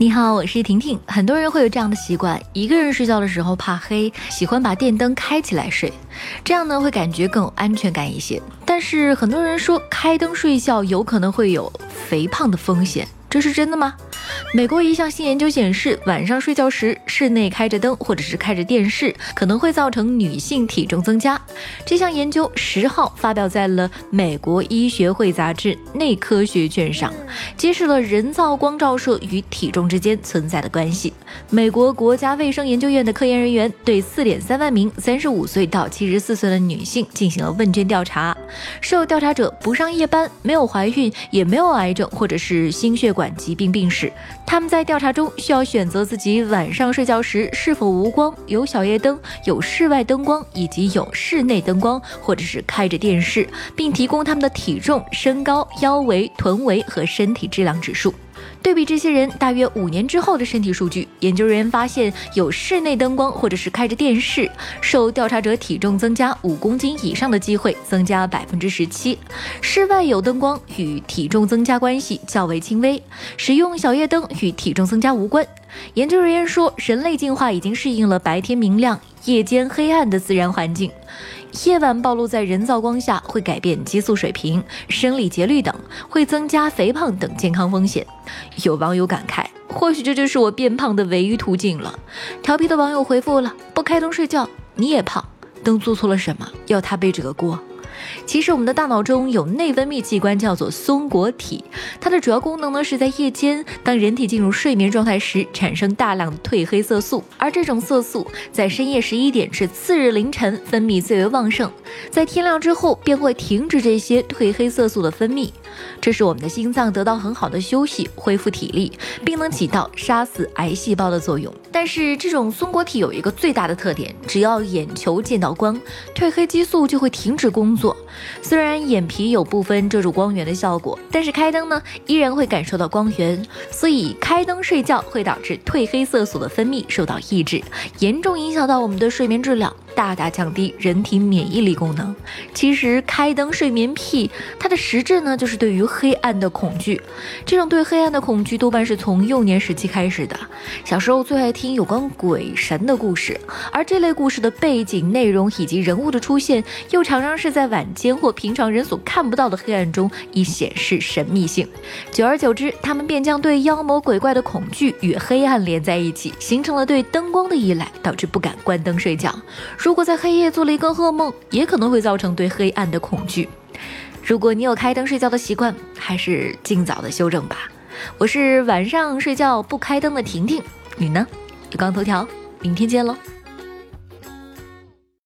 你好，我是婷婷。很多人会有这样的习惯，一个人睡觉的时候怕黑，喜欢把电灯开起来睡，这样呢会感觉更有安全感一些。但是很多人说开灯睡觉有可能会有肥胖的风险，这是真的吗？美国一项新研究显示，晚上睡觉时室内开着灯或者是开着电视，可能会造成女性体重增加。这项研究十号发表在了美国医学会杂志内科学卷上，揭示了人造光照射与体重之间存在的关系。美国国家卫生研究院的科研人员对四点三万名三十五岁到七十四岁的女性进行了问卷调查，受调查者不上夜班，没有怀孕，也没有癌症或者是心血管疾病病史。他们在调查中需要选择自己晚上睡觉时是否无光、有小夜灯、有室外灯光以及有室内灯光，或者是开着电视，并提供他们的体重、身高、腰围、臀围和身体质量指数。对比这些人大约五年之后的身体数据，研究人员发现，有室内灯光或者是开着电视，受调查者体重增加五公斤以上的机会增加百分之十七；室外有灯光与体重增加关系较为轻微，使用小夜灯与体重增加无关。研究人员说，人类进化已经适应了白天明亮、夜间黑暗的自然环境。夜晚暴露在人造光下会改变激素水平、生理节律等，会增加肥胖等健康风险。有网友感慨：“或许这就是我变胖的唯一途径了。”调皮的网友回复了：“不开灯睡觉你也胖，灯做错了什么要他背这个锅？”其实我们的大脑中有内分泌器官叫做松果体，它的主要功能呢是在夜间，当人体进入睡眠状态时，产生大量的褪黑色素，而这种色素在深夜十一点至次日凌晨分泌最为旺盛，在天亮之后便会停止这些褪黑色素的分泌，这是我们的心脏得到很好的休息，恢复体力，并能起到杀死癌细胞的作用。但是这种松果体有一个最大的特点，只要眼球见到光，褪黑激素就会停止工作虽然眼皮有部分遮住光源的效果，但是开灯呢，依然会感受到光源。所以开灯睡觉会导致褪黑色素的分泌受到抑制，严重影响到我们的睡眠质量。大大降低人体免疫力功能。其实开灯睡眠癖，它的实质呢，就是对于黑暗的恐惧。这种对黑暗的恐惧多半是从幼年时期开始的。小时候最爱听有关鬼神的故事，而这类故事的背景内容以及人物的出现，又常常是在晚间或平常人所看不到的黑暗中，以显示神秘性。久而久之，他们便将对妖魔鬼怪的恐惧与黑暗连在一起，形成了对灯光的依赖，导致不敢关灯睡觉。如果在黑夜做了一个噩梦，也可能会造成对黑暗的恐惧。如果你有开灯睡觉的习惯，还是尽早的修正吧。我是晚上睡觉不开灯的婷婷，你呢？有刚头条，明天见喽。